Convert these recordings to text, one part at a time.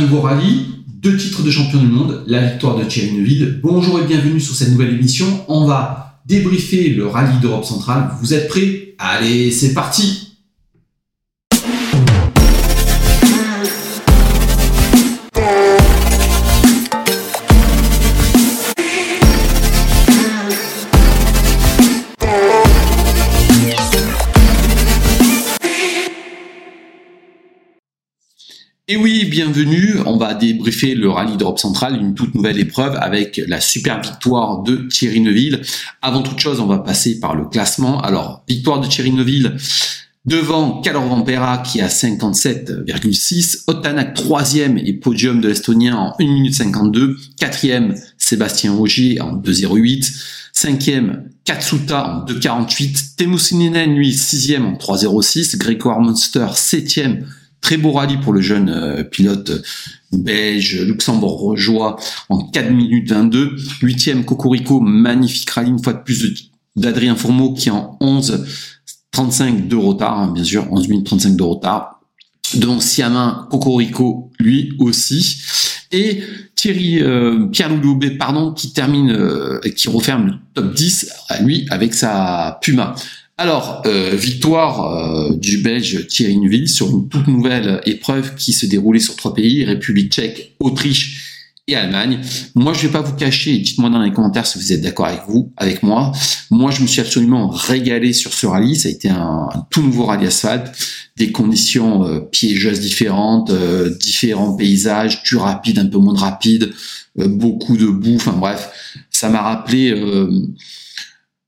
nouveau rallye, deux titres de champion du monde, la victoire de Thierry Neuville. Bonjour et bienvenue sur cette nouvelle émission. On va débriefer le rallye d'Europe centrale. Vous êtes prêts? Allez, c'est parti Et oui, bienvenue. On va débriefer le rallye d'Europe centrale, une toute nouvelle épreuve avec la super victoire de Thierry Neuville. Avant toute chose, on va passer par le classement. Alors, victoire de Thierry Neuville devant Calor Vampera qui a 57,6, Otanak troisième et podium de l'Estonien en 1 minute 52, quatrième Sébastien Augier en 2,08, cinquième Katsuta en 2,48, Temu Sininen lui sixième en 3,06, Grégoire Monster septième Très beau rallye pour le jeune euh, pilote euh, belge luxembourgeois en 4 minutes 22. Huitième Cocorico, magnifique rallye une fois de plus d'Adrien Fourmeau qui en 11 35 de retard, hein, bien sûr, 11 minutes 35 de retard. Donc Siamin Cocorico, lui aussi. Et Thierry euh, Pierre Louloubé, pardon, qui termine, euh, qui referme le top 10, lui, avec sa Puma. Alors, euh, victoire euh, du Belge Thierry Neuville sur une toute nouvelle épreuve qui se déroulait sur trois pays, République tchèque, Autriche et Allemagne. Moi, je vais pas vous cacher, dites-moi dans les commentaires si vous êtes d'accord avec vous, avec moi. Moi, je me suis absolument régalé sur ce rallye. Ça a été un, tout nouveau rallye asphalte, des conditions euh, piégeuses différentes, différents paysages, du rapide, un peu moins de rapide, beaucoup de boue. Enfin bref, ça m'a rappelé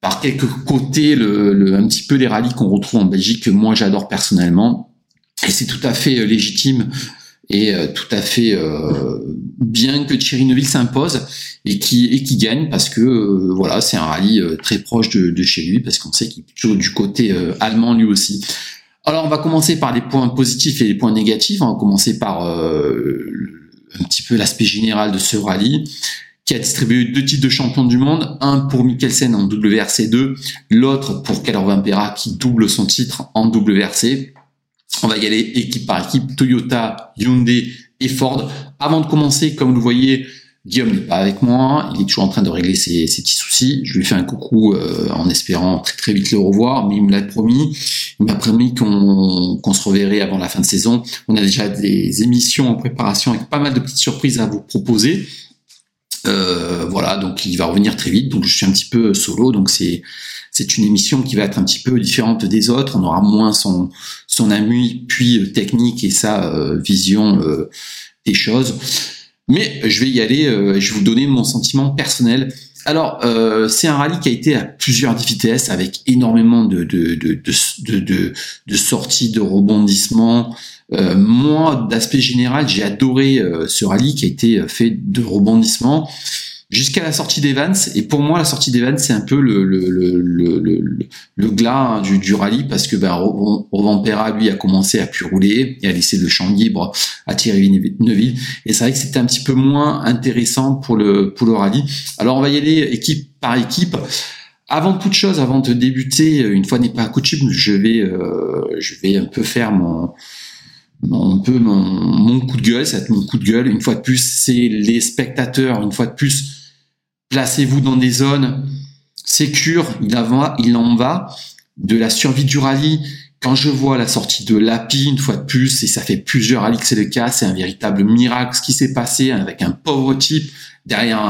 par quelques côtés le, un petit peu les rallyes qu'on retrouve en Belgique que moi j'adore personnellement et c'est tout à fait euh, légitime et euh, tout à fait euh, bien que Thierry Neuville s'impose et qui et qui gagne parce que voilà c'est un rallye très proche de, chez lui parce qu'on sait qu'il est toujours du côté allemand lui aussi. Alors on va commencer par les points positifs et les points négatifs. On va commencer par un petit peu l'aspect général de ce rallye qui a distribué deux titres de champion du monde, un pour Mikkelsen en WRC2, l'autre pour Calor Vampera qui double son titre en WRC. On va y aller équipe par équipe, Toyota, Hyundai et Ford. Avant de commencer, comme vous le voyez, Guillaume n'est pas avec moi, il est toujours en train de régler ses, petits soucis. Je lui fais un coucou euh, en espérant très très vite le revoir, mais il me l'a promis. Il m'a promis qu'on se reverrait avant la fin de saison. On a déjà des émissions en préparation avec pas mal de petites surprises à vous proposer. Euh, voilà, donc il va revenir très vite. Donc je suis un petit peu solo, donc c'est c'est une émission qui va être un petit peu différente des autres. On aura moins son son ami puis euh, technique et sa euh, vision des choses. Mais je vais y aller. je vais vous donner mon sentiment personnel. Alors, c'est un rallye qui a été à plusieurs vitesses avec énormément de, sorties, de rebondissements, euh, moi, d'aspect général, j'ai adoré euh, ce rallye qui a été euh, fait de rebondissements jusqu'à la sortie d'Evans. Et pour moi, la sortie d'Evans, c'est un peu le, le, le, le, glas hein, du, du, rallye parce que ben, Rovampera, lui, a commencé à plus rouler et a laissé le champ libre à Thierry Neuville. Et c'est vrai que c'était un petit peu moins intéressant pour le, pour le rallye. Alors, on va y aller équipe par équipe. Avant toute chose, avant de débuter, une fois n'est pas coutume, je vais, je vais un peu faire mon, peu mon, coup de gueule, ça va être mon coup de gueule. Une fois de plus, c'est les spectateurs. Une fois de plus, placez-vous dans des zones sécures. Il, il en va de la survie du rallye. Quand je vois la sortie de l'API, une fois de plus, et ça fait plusieurs rallyes que c'est le cas, c'est un véritable miracle ce qui s'est passé avec un pauvre type derrière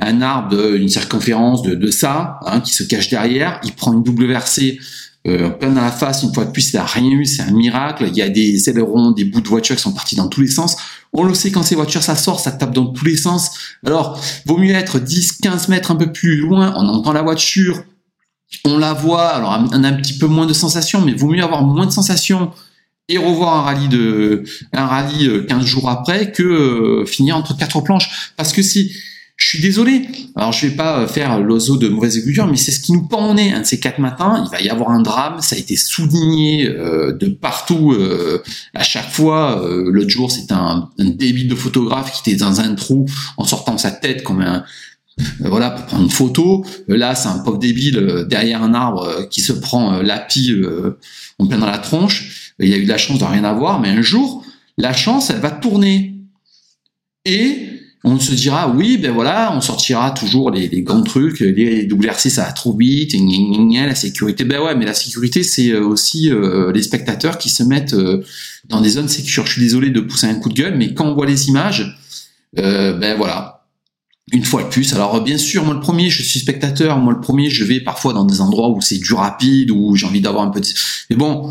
un, arbre d'une circonférence de, de ça, hein, qui se cache derrière. Il prend une double versée euh, plein dans la face, une fois de plus, ça n'a rien eu, c'est un miracle. Il y a des ailerons, des bouts de voiture qui sont partis dans tous les sens. On le sait, quand ces voitures, ça sort, ça tape dans tous les sens. Alors, vaut mieux être 10, 15 mètres un peu plus loin, on entend la voiture, on la voit, alors on a un petit peu moins de sensations, mais vaut mieux avoir moins de sensations et revoir un rallye de un rallye 15 euh, jours après que euh, finir entre quatre planches parce que si je suis désolé. Alors, je vais pas faire l'oiseau de mauvaise augure, mais c'est ce qui nous pend au nez. Un de ces quatre matins, il va y avoir un drame. Ça a été souligné euh, de partout euh, à chaque fois. Euh, l'autre jour, c'était un, débit de photographe qui était dans un trou en sortant sa tête comme un voilà pour prendre une photo. là, c'est un pauvre débile derrière un arbre qui se prend l'api en plein dans la tronche. Il a eu la chance de rien avoir, mais un jour, la chance, elle va tourner Et on se dira oui ben voilà on sortira toujours les, grands trucs les WRC ça va trop vite la sécurité. Ben ouais mais la sécurité c'est euh, aussi euh, les spectateurs qui se mettent euh, dans des zones sécures. Je suis désolé de pousser un coup de gueule mais quand on voit les images ben voilà. Une fois de plus alors bien sûr moi le premier je suis spectateur. Moi le premier je vais parfois dans des endroits où c'est du rapide où j'ai envie d'avoir un de... mais bon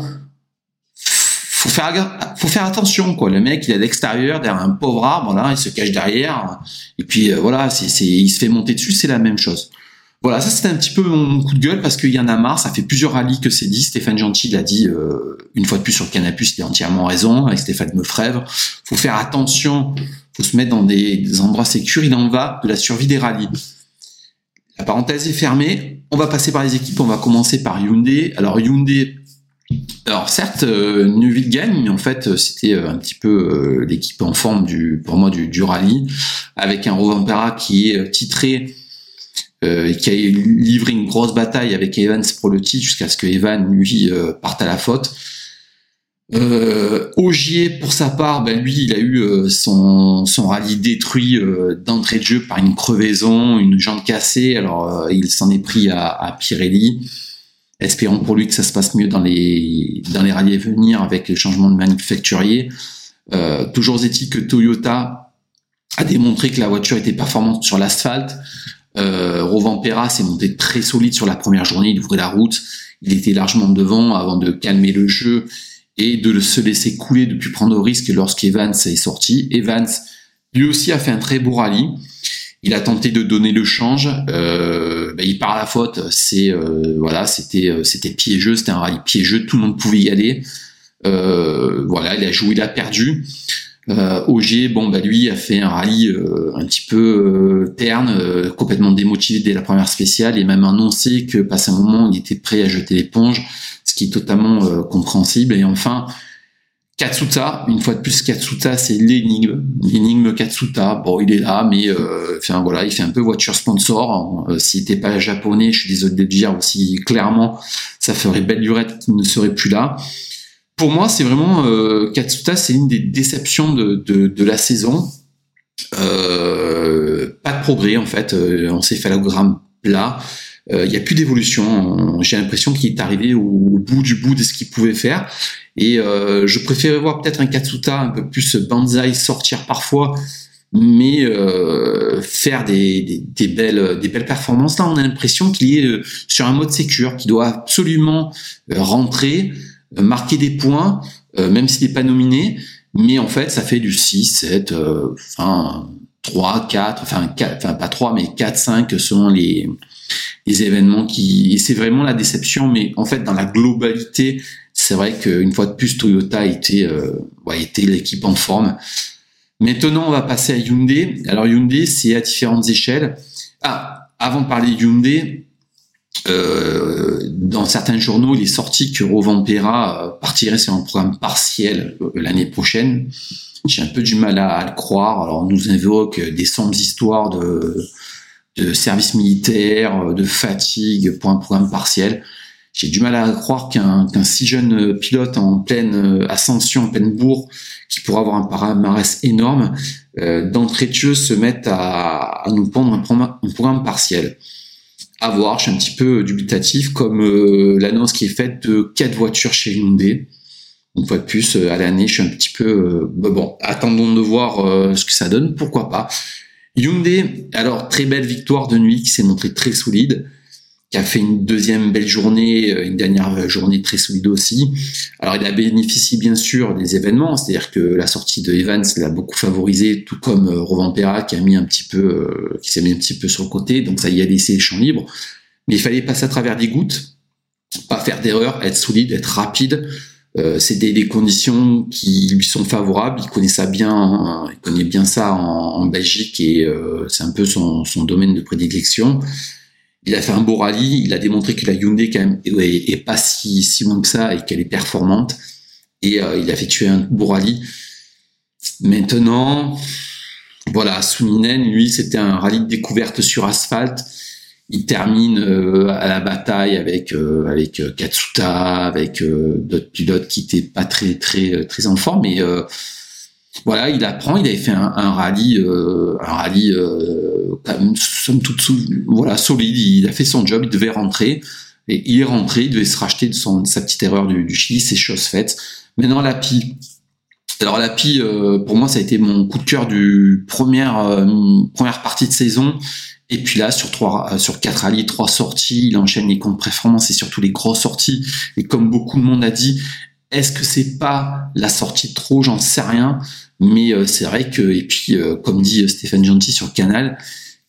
faut faire faut faire attention quoi. Le mec il est à l'extérieur derrière un pauvre arbre là il se cache derrière. Et puis euh, voilà c'est c'est il se fait monter dessus c'est la même chose. Voilà ça c'était un petit peu mon coup de gueule parce qu'il y en a marre ça fait plusieurs rallyes que c'est dit. Stéphane Gentil l'a dit euh, une fois de plus sur le canapus il a entièrement raison avec Stéphane Meufrèvre faut faire attention faut se mettre dans des, endroits sécurs. Il en va de la survie des rallyes. La parenthèse est fermée. On va passer par les équipes on va commencer par Hyundai. Alors Hyundai alors certes, euh, Neuville gagne, mais en fait euh, c'était euh, un petit peu euh, l'équipe en forme du, pour moi du, rallye, avec un Rovampera qui est titré, qui a livré une grosse bataille avec Evans pour le titre jusqu'à ce que Evan lui parte à la faute. Ogier, pour sa part, ben lui, il a eu son, rallye détruit d'entrée de jeu par une crevaison, une jambe cassée. Alors, il s'en est pris à Pirelli. Espérons pour lui que ça se passe mieux dans les dans les rallyes à venir avec les changements de manufacturier. Euh, toujours est-il que Toyota a démontré que la voiture était performante sur l'asphalte. Euh, Rovampera s'est monté très solide sur la première journée, il ouvrait la route, il était largement devant avant de calmer le jeu et de se laisser couler depuis prendre au risque lorsqu'Evans est sorti. Evans lui aussi a fait un très beau rallye. Il a tenté de donner le change. Euh, ben, il part à la faute. C'est euh, voilà, c'était euh, c'était piégeux, c'était un rallye piégeux. Tout le monde pouvait y aller. Euh, voilà, il a joué, il a perdu. Euh, Auger, bon bah lui a fait un rallye un petit peu terne, complètement démotivé dès la première spéciale et même annoncé que passé un moment il était prêt à jeter l'éponge, ce qui est totalement compréhensible. Et enfin, Katsuta, une fois de plus, Katsuta, c'est l'énigme, l'énigme Katsuta. Bon, il est là, mais euh, enfin voilà, il fait un peu voiture sponsor. Euh, S'il n'était pas japonais, je suis désolé de le dire aussi clairement, ça ferait belle lurette qu'il ne serait plus là. Pour moi, c'est vraiment euh, Katsuta, c'est une des déceptions de, de, de la saison. Euh, pas de progrès en fait, euh, céphalogramme plat. Il n'y a plus d'évolution. J'ai l'impression qu'il est arrivé au, bout du bout de ce qu'il pouvait faire. Et euh, je préférais voir peut-être un Katsuta un peu plus banzai sortir parfois, mais euh, faire des, des, belles, des belles performances. Là, on a l'impression qu'il est euh, sur un mode sécure, qui doit absolument euh, rentrer, euh, marquer des points, même s'il n'est pas nominé. Mais en fait, ça fait du 6, 7, enfin 3, 4, enfin 4, enfin pas 3, mais 4, 5 selon les, les événements qui... Et c'est vraiment la déception, mais en fait, dans la globalité c'est vrai qu'une fois de plus, Toyota était, euh, l'équipe en forme. Maintenant, on va passer à Hyundai. Alors Hyundai, c'est à différentes échelles. Ah, avant de parler Hyundai, euh, dans certains journaux, il est sorti que Rovampera euh, partirait sur un programme partiel euh, l'année prochaine. J'ai un peu du mal à, le croire. Alors, on nous invoque des sombres histoires de, de service militaire, de fatigue pour un programme partiel j'ai du mal à croire qu'un si jeune pilote en pleine euh, ascension, en pleine bourre, qui pourra avoir un palmarès énorme, euh, d'entrée de jeu se mette à, à nous programme, un programme, partiel. À voir, je suis un petit peu dubitatif, comme euh, l'annonce qui est faite de quatre voitures chez Hyundai. Une fois de plus, euh, à l'année, je suis un petit peu... Bah bon, attendons de voir ce que ça donne, pourquoi pas. Hyundai, alors très belle victoire de nuit qui s'est montrée très solide qui a fait une deuxième belle journée, euh, une dernière journée très solide aussi. Alors il a bénéficié bien sûr des événements, c'est-à-dire que la sortie de Evans l'a beaucoup favorisé, tout comme euh, Rovampera qui a mis un petit peu, euh, qui s'est mis un petit peu sur le côté, donc ça y a laissé les champs libres. Mais il fallait passer à travers des gouttes, pas faire d'erreur, être solide, être rapide. Euh, c'est des, conditions qui lui sont favorables. Il connaît ça bien, il connaît bien ça en, Belgique et c'est un peu son, domaine de prédilection il a fait un beau rallye, il a démontré que la Hyundai quand même est, pas si, si loin que ça et qu'elle est performante. Et euh, il a effectué un beau rallye. Maintenant, voilà, Suninen, lui, c'était un rallye de découverte sur asphalte. Il termine euh, à la bataille avec euh, avec Katsuta, avec d'autres pilotes qui étaient pas très très très en forme, mais voilà, il apprend. Il avait fait un, rallye, un rallye somme toute, voilà, solide. Il a fait son job. Il devait rentrer. Et il est rentré, il devait se racheter de, son, sa petite erreur du, Chili, c'est chose faite. Maintenant, l'API. Alors l'API, euh, pour moi, ça a été mon coup de cœur du première euh, première partie de saison. Et puis là, sur trois, euh, sur quatre trois sorties, il enchaîne les comptes performance et surtout les grosses sorties. Et comme beaucoup de monde a dit, est-ce que c'est pas la sortie de trop? J'en sais rien. Mais c'est vrai que, et puis, comme dit Stéphane Gentil sur canal,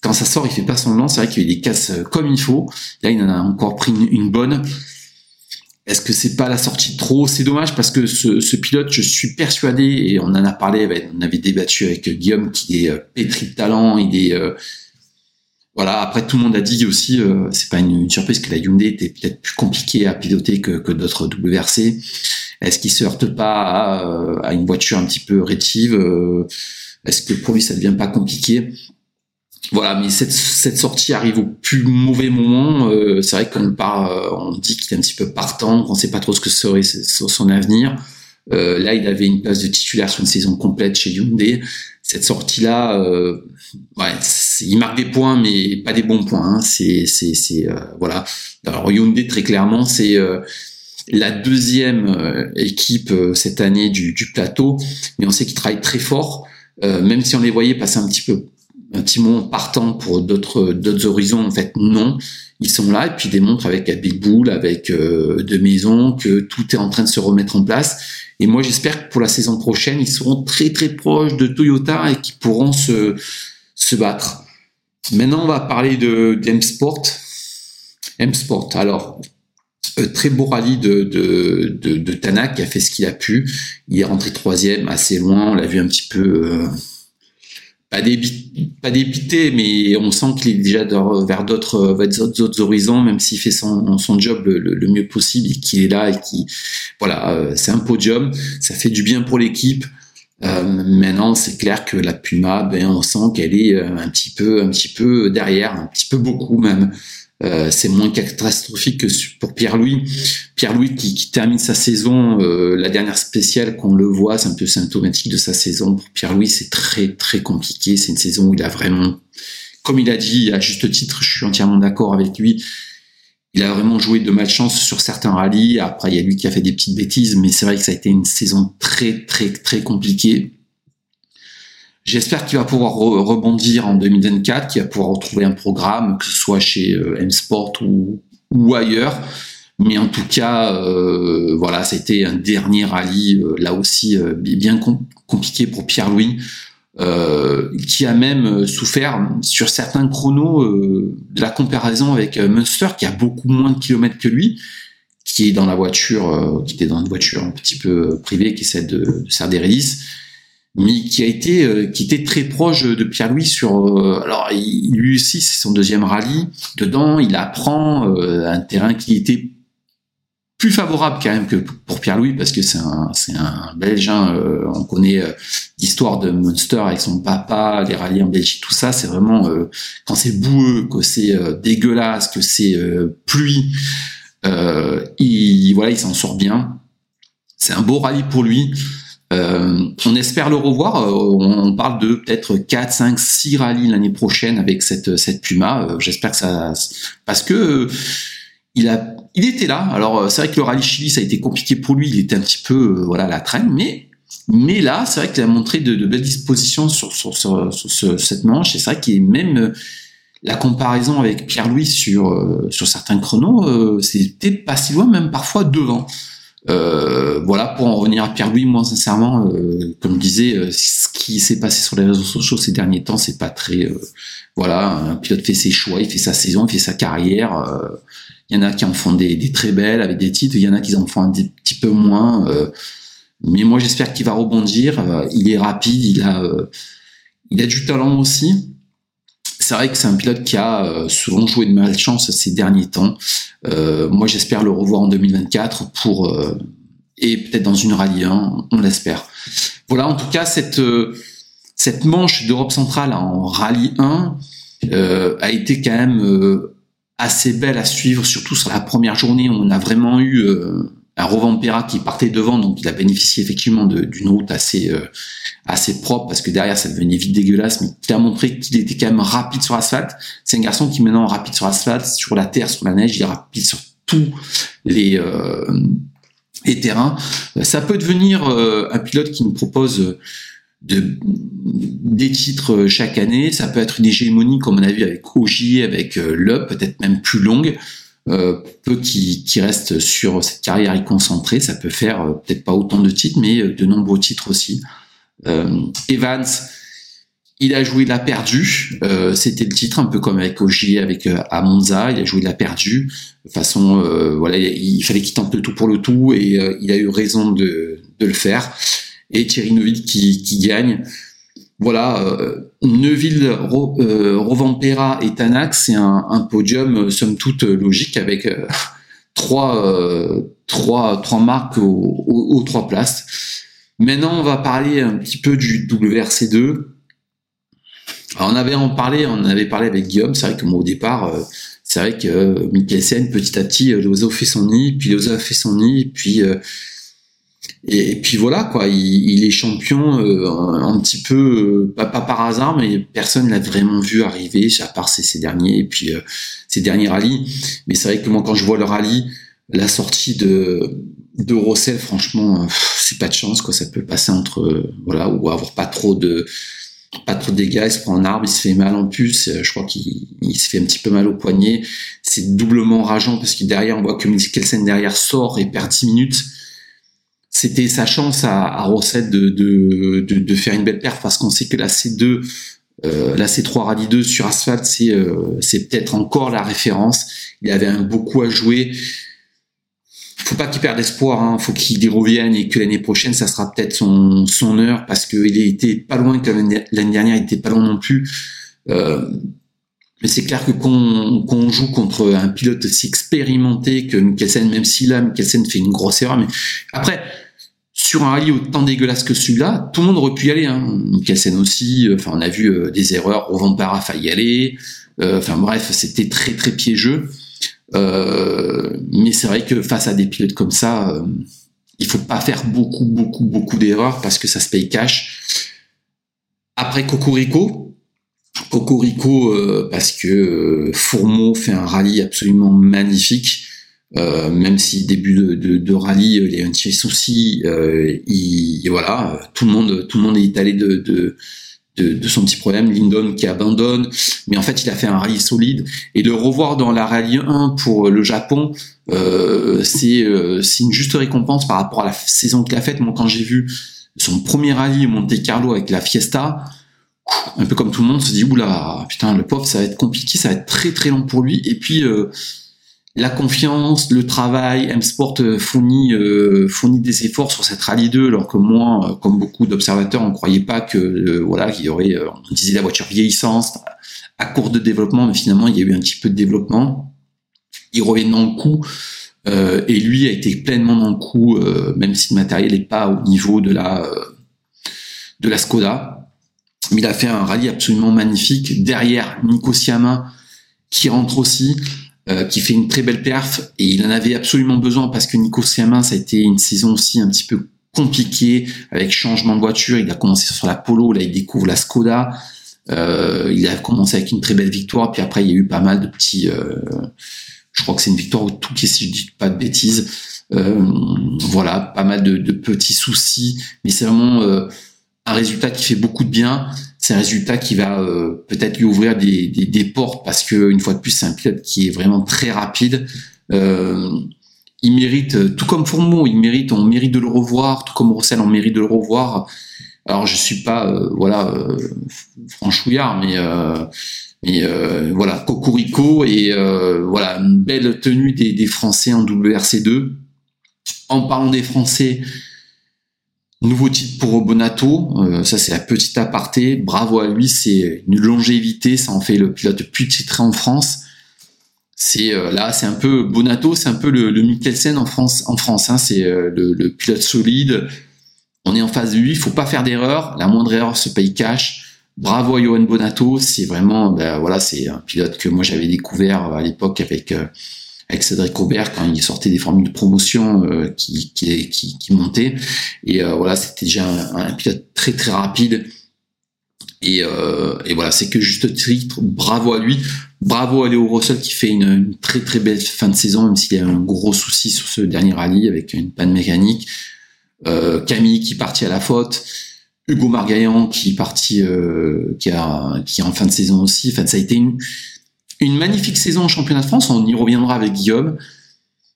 quand ça sort, il fait pas lance. C'est vrai qu'il des casses comme il faut. Là, il en a encore pris une, bonne. Est-ce que c'est pas la sortie de trop? C'est dommage parce que ce, pilote, je suis persuadé, et on en a parlé, on avait débattu avec Guillaume, qui est euh, pétri de talent, il est euh, voilà. Après, tout le monde a dit aussi, euh, c'est pas une, surprise que la Hyundai était peut-être plus compliquée à piloter que, que d'autres WRC. Est-ce qu'il se heurte pas à, à, une voiture un petit peu rétive Est-ce que pour lui ça devient pas compliqué? Voilà, mais cette, sortie arrive au plus mauvais moment. Euh, c'est vrai qu'on part, euh, on dit qu'il est un petit peu partant, qu'on sait pas trop ce que serait son avenir. Euh, là, il avait une place de titulaire sur une saison complète chez Hyundai. Cette sortie-là, euh, ouais, il marque des points, mais pas des bons points. Hein. C'est, c'est, c'est, voilà. Alors Hyundai, très clairement, c'est la deuxième équipe cette année du, du plateau, mais on sait qu'ils travaillent très fort. même si on les voyait passer un petit peu Timon partant pour d'autres d'autres horizons en fait non. Ils sont là et puis démontrent avec la Big Bull avec euh, de maison que tout est en train de se remettre en place. Et moi j'espère que pour la saison prochaine ils seront très très proches de Toyota et qu'ils pourront se se battre. Maintenant on va parler de d'M-Sport. M-Sport alors euh, très beau rallye de, de, de, de Tanak qui a fait ce qu'il a pu. Il est rentré troisième assez loin. On l'a vu un petit peu euh, pas débité, pas débité, mais on sent qu'il est déjà vers d'autres d'autres horizons, même s'il fait son, son job le, mieux possible et qu'il est là et qui voilà, euh, c'est un podium, ça fait du bien pour l'équipe. Euh, maintenant, c'est clair que la Puma, ben on sent qu'elle est euh, un petit peu un petit peu derrière, un petit peu beaucoup même. Euh, c'est moins catastrophique que pour Pierre-Louis. Pierre-Louis qui, qui, termine sa saison, euh, la dernière spéciale qu'on le voit, c'est un peu symptomatique de sa saison. Pour Pierre-Louis, c'est très très compliqué. C'est une saison où il a vraiment, comme il a dit à juste titre, je suis entièrement d'accord avec lui. Il a vraiment joué de malchance sur certains rallyes. Après, il y a lui qui a fait des petites bêtises, mais c'est vrai que ça a été une saison très très très compliquée. J'espère qu'il va pouvoir rebondir en 2024, qu'il va pouvoir retrouver un programme, que ce soit chez euh, M-Sport ou, ou ailleurs. Mais en tout cas, euh, voilà, c'était un dernier rallye, euh, là aussi euh, bien compliqué pour Pierre-Louis, qui a même souffert sur certains chronos de la comparaison avec Munster, qui a beaucoup moins de kilomètres que lui, qui est dans la voiture, qui était dans une voiture un petit peu privée, qui essaie de, de mais qui a été euh, qui était très proche de Pierre-Louis sur euh, alors il, lui aussi c'est son deuxième rallye. Dedans il apprend euh, un terrain qui était plus favorable quand même que pour Pierre-Louis parce que c'est un c'est un Belge hein, on connaît l'histoire de Munster avec son papa les rallyes en Belgique tout ça. C'est vraiment quand c'est boueux que c'est dégueulasse que c'est pluie il voilà il s'en sort bien. C'est un beau rallye pour lui euh, on espère le revoir. Euh, on parle de peut-être 4, 5, 6 rallyes l'année prochaine avec cette, cette Puma. Euh, j'espère que ça... Parce que il, a, il était là. Alors c'est vrai que le rallye Chili, ça a été compliqué pour lui. Il était un petit peu voilà la traîne. Mais, mais là, c'est vrai qu'il a montré de, belles dispositions sur, sur, sur, cette manche. Et c'est vrai qu'il est même... la comparaison avec Pierre-Louis sur, sur certains chronos, c'était pas si loin, même parfois devant. Euh, voilà, pour en revenir à Pierre-Louis, moi sincèrement, euh, comme je disais, euh, ce qui s'est passé sur les réseaux sociaux ces derniers temps, c'est pas très... voilà, un pilote fait ses choix, il fait sa saison, il fait sa carrière. Il y en a qui en font des, très belles avec des titres, il y en a qui en font un petit peu moins. mais moi j'espère qu'il va rebondir. il est rapide, il a, il a du talent aussi c'est vrai que c'est un pilote qui a euh, souvent joué de malchance ces derniers temps. Euh, moi, j'espère le revoir en 2024 pour euh, et peut-être dans une rallye 1, on l'espère. Voilà, en tout cas, cette cette manche d'Europe centrale en rallye 1 a été quand même assez belle à suivre, surtout sur la première journée. On a vraiment eu un Rovampera qui partait devant, donc il a bénéficié effectivement d'une route assez assez propre parce que derrière ça devenait vite dégueulasse, mais il a montré qu'il était quand même rapide sur asphalte. C'est un garçon qui maintenant rapide sur asphalte, sur la terre, sur la neige, il est rapide sur tous les les terrains. Ça peut devenir un pilote qui nous propose de, des titres chaque année. Ça peut être une hégémonie comme on a vu avec Ogier, avec euh, Le, peut-être même plus longue. Euh, peu qui, qui reste sur cette carrière concentrée. Ça peut faire euh, peut-être pas autant de titres, mais euh, de nombreux titres aussi. Evans, il a joué la perdu. C'était le titre, un peu comme avec Ogier, avec Amonza. Il a joué la perdu. De façon, voilà, il, fallait qu'il tente le tout pour le tout, et il a eu raison de, de le faire et Thierry Neuville qui, qui gagne. Voilà, euh, Neuville, euh, Rovampera et Tanak, c'est un, podium euh, somme toute logique avec trois, trois, trois marques aux, trois places. Maintenant, on va parler un petit peu du WRC2. on avait en parlé, on avait parlé avec Guillaume. C'est vrai que moi au départ, c'est vrai que Mikkelsen petit à petit, Lozo fait son nid, puis Lozo fait son nid, puis et, puis voilà quoi, il, est champion euh, un, petit peu, euh, pas, par hasard, mais personne l'a vraiment vu arriver, à part ces, derniers et puis euh, ces derniers rallyes. Mais c'est vrai que moi quand je vois le rallye, la sortie de de Rossel, franchement, c'est pas de chance quoi. Ça peut passer entre voilà ou avoir pas trop de pas trop de dégâts, il se prend un arbre, il se fait mal en plus, je crois qu'il se fait un petit peu mal au poignet. C'est doublement rageant parce que derrière on voit que Kelsen derrière sort et perd 10 minutes c'était sa chance à, à Rosset de, de, de, de, faire une belle perf parce qu'on sait que la C2, euh, la C3 Rallye 2 sur asphalte, c'est euh, c'est peut-être encore la référence. Il avait un beaucoup à jouer. Faut pas qu'il perde espoir, hein. faut qu'il y revienne et que l'année prochaine, ça sera peut-être son, son heure parce qu'il était pas loin que l'année dernière, il était pas loin non plus. Euh, mais c'est clair que quand, on joue contre un pilote aussi expérimenté que Mikkelsen, même si là, Mikkelsen fait une grosse erreur, mais après, sur un rallye autant dégueulasse que celui-là, tout le monde aurait pu y aller. Hein. Aussi. Enfin, on a vu euh, des erreurs. Rovampara a y aller. Euh, enfin bref, c'était très très piégeux. Euh, mais c'est vrai que face à des pilotes comme ça, euh, il faut pas faire beaucoup beaucoup beaucoup d'erreurs parce que ça se paye cash. Après Cocorico, Cocorico parce que Fourmeau fait un rallye absolument magnifique. Euh, même si début de, de, de, rallye y a un petit souci, euh, il, voilà, tout le monde, tout le monde est étalé de, de, de, de son petit problème. Lindon qui abandonne, mais en fait il a fait un rallye solide et le revoir dans la rallye 1 pour le Japon, euh, c'est euh, une juste récompense par rapport à la saison qu'il a faite. Moi quand j'ai vu son premier rallye au Monte Carlo avec la Fiesta, un peu comme tout le monde se dit oula putain le pauvre ça va être compliqué, ça va être très très long pour lui et puis euh, la confiance, le travail, M-Sport euh, fournit, euh, fournit des efforts sur cette rallye 2, alors que moi, euh, comme beaucoup d'observateurs, on ne croyait pas que voilà qu'il y aurait, on disait la voiture vieillissante, à court de développement, mais finalement il y a eu un petit peu de développement. Il revient dans le coup, et lui a été pleinement dans le coup, même si le matériel n'est pas au niveau de la de la Skoda. Mais il a fait un rallye absolument magnifique. Derrière, Nico Siama qui rentre aussi. Euh, qui fait une très belle perf et il en avait absolument besoin parce que Nico Siamin ça a été une saison aussi un petit peu compliquée avec changement de voiture. Il a commencé sur la Polo, là il découvre la Skoda. Euh, il a commencé avec une très belle victoire, puis après il y a eu pas mal de petits. Euh, je crois que c'est une victoire au tout qui si je dis pas de bêtises. Euh, voilà, pas mal de, de petits soucis, mais c'est vraiment un résultat qui fait beaucoup de bien c'est un résultat qui va euh, peut-être lui ouvrir des, des, portes parce que une fois de plus c'est un pilote qui est vraiment très rapide. Euh, il mérite, tout comme Fourmont, il mérite, on mérite de le revoir, tout comme Roussel, on mérite de le revoir. Alors je suis pas, euh, voilà, franchouillard, mais mais voilà, Cocorico et voilà une belle tenue des, des Français en WRC2. En parlant des Français, Nouveau titre pour Bonato, euh, ça c'est la petite aparté. Bravo à lui, c'est une longévité, ça en fait le pilote le plus titré en France. C'est euh, là, c'est un peu Bonato, c'est un peu le, le Mikkelsen en France. En France, hein, c'est euh, le, pilote solide. On est en phase de lui, il faut pas faire d'erreur. La moindre erreur se paye cash. Bravo à Johan Bonato, c'est vraiment, ben, c'est un pilote que moi j'avais découvert à l'époque avec avec Cédric Aubert quand il sortait des formules de promotion euh, qui, qui, qui, qui, montaient. Et euh, voilà, c'était déjà un, pilote très très rapide. Et, euh, et voilà, c'est que juste titre, bravo à lui. Bravo à Léo Russell qui fait une, très très belle fin de saison, même s'il y a un gros souci sur ce dernier rallye avec une panne mécanique. Camille qui partit à la faute. Hugo Margaillan qui est parti, qui, a, qui est en fin de saison aussi. Enfin, ça a été une, une magnifique saison en championnat de France, on y reviendra avec Guillaume.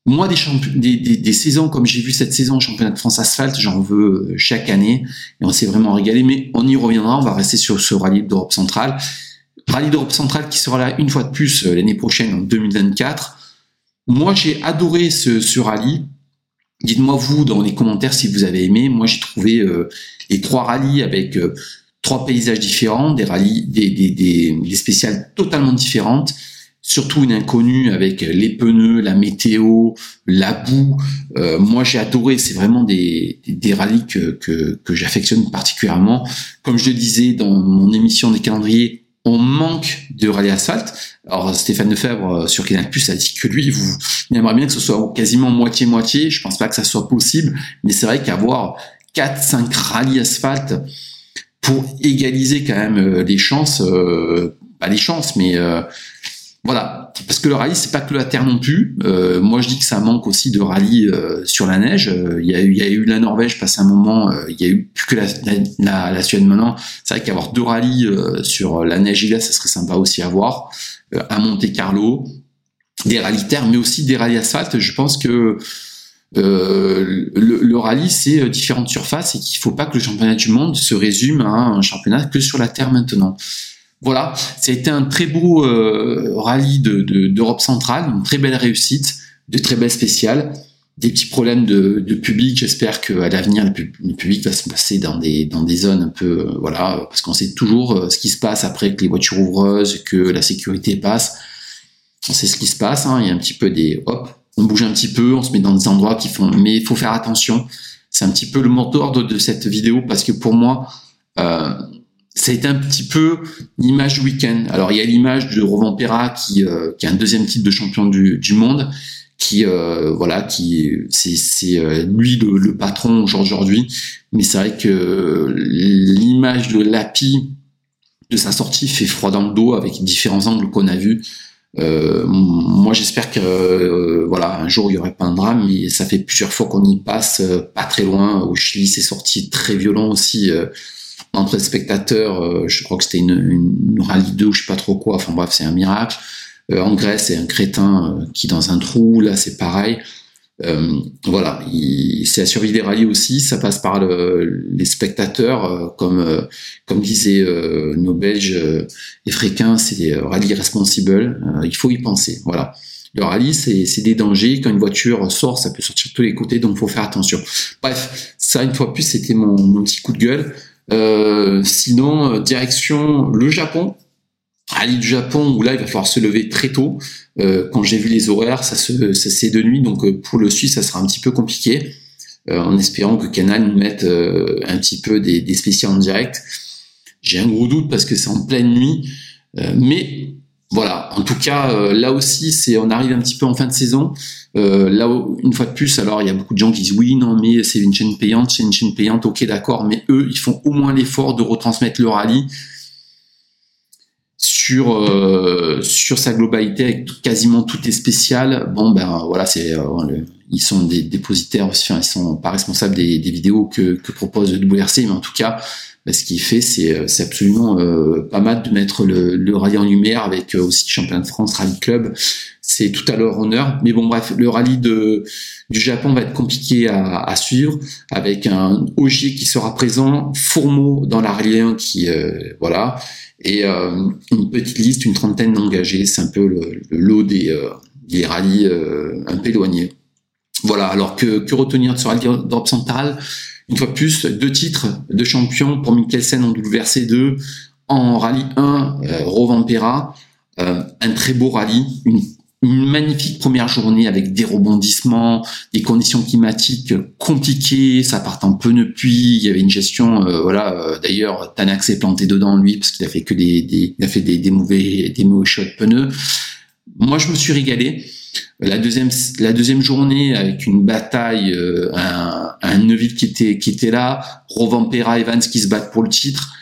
Moi, des, des, saisons comme j'ai vu cette saison en championnat de France asphalte, j'en veux chaque année et on s'est vraiment régalé. Mais on y reviendra, on va rester sur ce rallye d'Europe centrale. Rallye d'Europe centrale qui sera là une fois de plus euh, l'année prochaine, en 2024. Moi, j'ai adoré ce, rallye. Dites-moi vous dans les commentaires si vous avez aimé. Moi, j'ai trouvé euh, les trois rallyes avec euh, trois paysages différents, des rallyes, des, des, des, spéciales totalement différentes, surtout une inconnue avec les pneus, la météo, la boue. Euh, moi, j'ai adoré. C'est vraiment des, des, rallyes que, que, que j'affectionne particulièrement. Comme je le disais dans mon émission des calendriers, on manque de rallye asphalte. Alors Stéphane Lefebvre euh, sur Canal Plus a dit que lui, il aimerait bien que ce soit quasiment moitié-moitié. Je pense pas que ça soit possible, mais c'est vrai qu'avoir 4-5 rallyes asphalte, pour égaliser quand même euh, les chances, euh, pas les chances, mais euh, voilà, parce que le rallye c'est pas que la terre non plus. moi je dis que ça manque aussi de rallye sur la neige. Il y, a eu, y a eu la Norvège passé un moment, il y a eu plus que la, la, la Suède maintenant. C'est vrai qu'avoir deux rallyes sur la neige et là, ça serait sympa aussi à voir. à Monte Carlo, des rallyes terre, mais aussi des rallyes asphalte. Je pense que euh, le, rallye, c'est euh, différentes surfaces et qu'il faut pas que le championnat du monde se résume à un championnat que sur la terre maintenant. Voilà, ça a été un très beau euh, rallye d'Europe de, centrale, une très belle réussite, de très belles spéciales, des petits problèmes de, de public. J'espère qu'à l'avenir, le, public va se passer dans des, dans des zones un peu, voilà, parce qu'on sait toujours ce qui se passe après que les voitures ouvreuses, que la sécurité passe. On sait ce qui se passe, hein. il y a un petit peu des hop, on bouge un petit peu, on se met dans des endroits qui font, mais il faut faire attention. C'est un petit peu le mot d'ordre de cette vidéo parce que pour moi, euh, ça a été un petit peu l'image du week-end. Alors il y a l'image de Rovampera qui, euh, qui est un deuxième titre de champion du, du monde, qui euh, voilà, qui c'est c'est euh, lui le, le patron aujourd'hui. Mais c'est vrai que l'image de Lapi de sa sortie fait froid dans le dos avec différents angles qu'on a vus. Euh, moi, j'espère que euh, voilà, un jour il y aurait pas un drame, mais ça fait plusieurs fois qu'on y passe, euh, pas très loin. Au Chili, c'est sorti très violent aussi entre les spectateurs. je crois que c'était une, une rallye 2 ou je sais pas trop quoi. Enfin bref, c'est un miracle. en Grèce, c'est un crétin qui dans un trou. Là, c'est pareil. Euh, voilà, c'est la survie des rallyes aussi, ça passe par le, les spectateurs, euh, comme euh, comme disaient nos Belges et Fréquins, c'est rallye responsible, il faut y penser, voilà. Le rallye, c'est des dangers. Quand une voiture sort, ça peut sortir de tous les côtés, donc faut faire attention. Bref, ça, une fois plus, c'était mon, mon, petit coup de gueule. sinon, direction le Japon. Rallye du Japon, où là, il va falloir se lever très tôt. Euh, quand j'ai vu les horaires, ça, se, ça c'est de nuit, donc euh, pour le suivre, ça sera un petit peu compliqué, euh, en espérant que Canal nous mette un petit peu des, des spéciaux en direct. J'ai un gros doute parce que c'est en pleine nuit, mais voilà. En tout cas, là aussi, c'est on arrive un petit peu en fin de saison. là, une fois de plus, alors il y a beaucoup de gens qui disent oui, non, mais c'est une chaîne payante, c'est une chaîne payante, ok, d'accord, mais eux, ils font au moins l'effort de retransmettre le rallye sur euh, sur sa globalité avec quasiment tout est spécial. Bon ben voilà c'est euh, ils sont des dépositaires enfin ils sont pas responsables des, vidéos que, que propose le WRC mais en tout cas ben, ce qu'il fait c'est euh, absolument pas mal de mettre le, le rallye en lumière avec aussi championnat de France rallye club c'est tout à leur honneur mais bon bref le rallye de du Japon va être compliqué à, à suivre avec un Ogier qui sera présent Fourmeau dans la rallye 1 qui voilà et euh, une petite liste, une trentaine d'engagés. C'est un peu le, lot des, euh, des rallyes euh, un peu éloignés. Voilà, alors que, que retenir de ce rallye d'Europe centrale Une fois plus, deux titres de champion pour Mikkelsen en WRC2, en rallye 1, euh, Rovampera, un très beau rallye, une magnifique première journée avec des rebondissements, des conditions climatiques compliquées, ça part en pneus pluie, il y avait une gestion, euh, voilà. Euh, D'ailleurs, Tanax s'est planté dedans lui parce qu'il a fait que des, des des, des mauvais des mauvais shots pneus. Moi, je me suis régalé. La deuxième, la deuxième journée avec une bataille, euh, un, un Neuville qui était qui était là, Rovampera, Evans qui se battent pour le titre.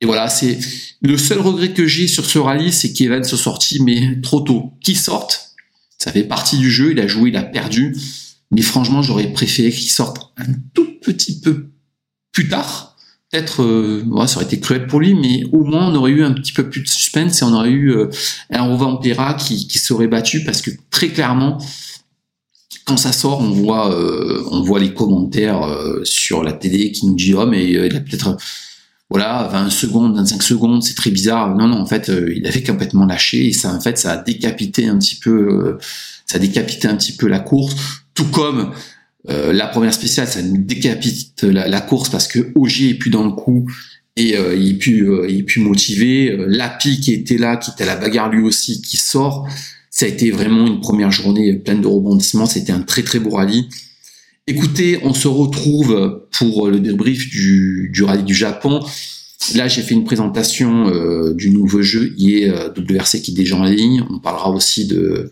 Et voilà, c'est le seul regret que j'ai sur ce rallye, c'est qu'Evans soit sorti mais trop tôt. Qui sorte, ça fait partie du jeu. Il a joué, il a perdu. Mais franchement, j'aurais préféré qu'il sorte un tout petit peu plus tard peut-être euh, ça aurait été cruel pour lui, mais au moins on aurait eu un petit peu plus de suspense et on aurait eu euh, un Rovampera qui, qui serait battu parce que très clairement quand ça sort, on voit euh, on voit les commentaires sur la télé qui nous disent oh mais il a peut-être voilà 20 secondes, 25 secondes, c'est très bizarre. Non non, en fait, il avait complètement lâché et ça en fait ça a décapité un petit peu ça a décapité un petit peu la course, tout comme euh, la première spéciale, ça nous décapite la, course parce que Ogier est plus dans le coup et euh, il est plus euh, il est plus motivé. Lapi qui était là, qui était à la bagarre lui aussi, qui sort. Ça a été vraiment une première journée pleine de rebondissements. C'était un très très beau rallye. Écoutez, on se retrouve pour le débrief du, rallye du Japon. Là, j'ai fait une présentation du nouveau jeu est WRC qui est déjà en ligne. On parlera aussi de,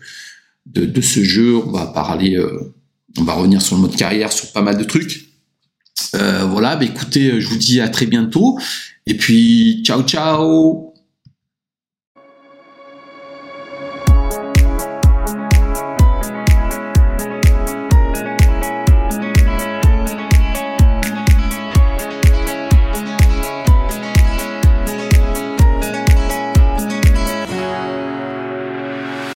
de, de ce jeu. On va parler on va revenir sur le mode carrière, sur pas mal de trucs. Euh, voilà, bah écoutez, je vous dis à très bientôt. Et puis, ciao, ciao